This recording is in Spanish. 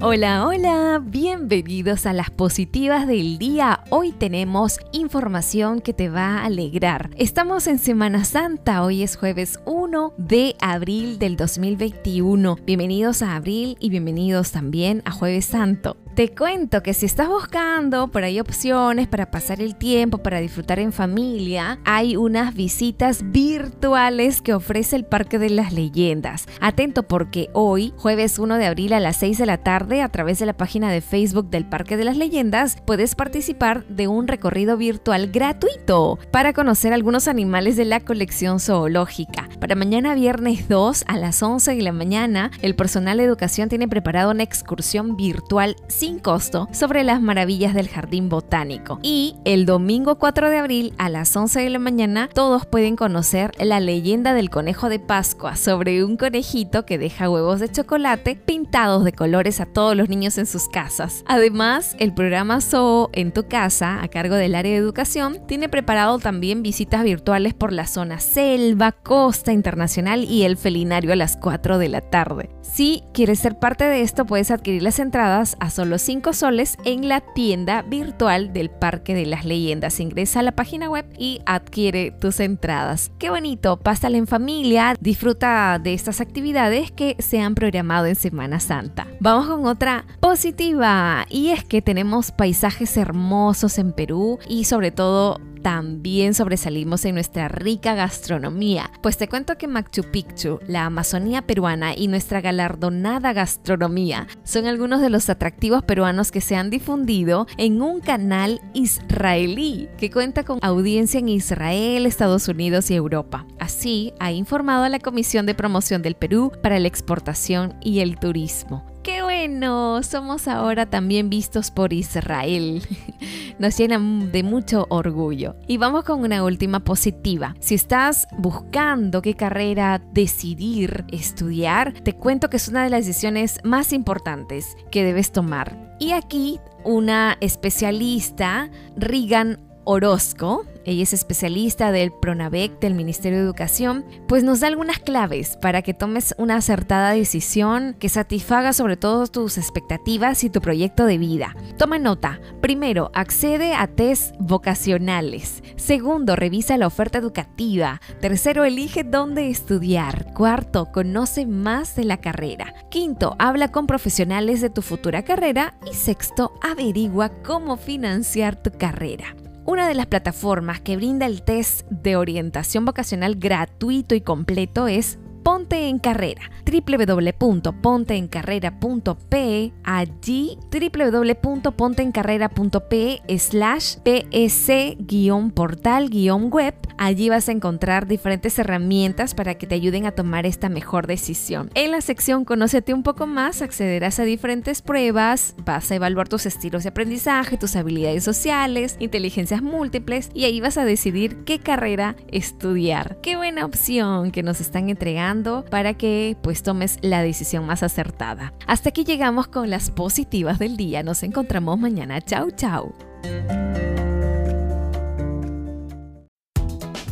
Hola, hola, bienvenidos a las positivas del día. Hoy tenemos información que te va a alegrar. Estamos en Semana Santa, hoy es jueves 1 de abril del 2021. Bienvenidos a abril y bienvenidos también a jueves santo. Te cuento que si estás buscando por ahí opciones para pasar el tiempo, para disfrutar en familia, hay unas visitas virtuales que ofrece el Parque de las Leyendas. Atento porque hoy, jueves 1 de abril a las 6 de la tarde, a través de la página de Facebook del Parque de las Leyendas, puedes participar de un recorrido virtual gratuito para conocer algunos animales de la colección zoológica. Para mañana viernes 2 a las 11 de la mañana, el personal de educación tiene preparado una excursión virtual sin costo sobre las maravillas del jardín botánico. Y el domingo 4 de abril a las 11 de la mañana todos pueden conocer la leyenda del conejo de Pascua sobre un conejito que deja huevos de chocolate pintados de colores a todos los niños en sus casas. Además, el programa Zoo en tu casa, a cargo del área de educación, tiene preparado también visitas virtuales por la zona selva, costa internacional y el felinario a las 4 de la tarde. Si quieres ser parte de esto, puedes adquirir las entradas a solo 5 soles en la tienda virtual del Parque de las Leyendas. Ingresa a la página web y adquiere tus entradas. Qué bonito, pásala en familia, disfruta de estas actividades que se han programado en Semana Santa. Vamos con otra positiva y es que tenemos paisajes hermosos en Perú y sobre todo también sobresalimos en nuestra rica gastronomía. Pues te cuento que Machu Picchu, la Amazonía peruana y nuestra galardonada gastronomía son algunos de los atractivos peruanos que se han difundido en un canal israelí que cuenta con audiencia en Israel, Estados Unidos y Europa. Así ha informado a la Comisión de Promoción del Perú para la Exportación y el Turismo bueno, somos ahora también vistos por Israel. Nos llena de mucho orgullo. Y vamos con una última positiva. Si estás buscando qué carrera decidir estudiar, te cuento que es una de las decisiones más importantes que debes tomar. Y aquí una especialista, Regan Orozco, ella es especialista del PRONAVEC del Ministerio de Educación, pues nos da algunas claves para que tomes una acertada decisión que satisfaga sobre todo tus expectativas y tu proyecto de vida. Toma nota. Primero, accede a test vocacionales. Segundo, revisa la oferta educativa. Tercero, elige dónde estudiar. Cuarto, conoce más de la carrera. Quinto, habla con profesionales de tu futura carrera. Y sexto, averigua cómo financiar tu carrera. Una de las plataformas que brinda el test de orientación vocacional gratuito y completo es Ponte en Carrera, www.ponteencarrera.pe, allí www.ponteencarrera.pe slash psc-portal-web, allí vas a encontrar diferentes herramientas para que te ayuden a tomar esta mejor decisión. En la sección Conócete un poco más, accederás a diferentes pruebas, vas a evaluar tus estilos de aprendizaje, tus habilidades sociales, inteligencias múltiples y ahí vas a decidir qué carrera estudiar. Qué buena opción que nos están entregando para que pues tomes la decisión más acertada. Hasta aquí llegamos con las positivas del día. Nos encontramos mañana. Chau, chau.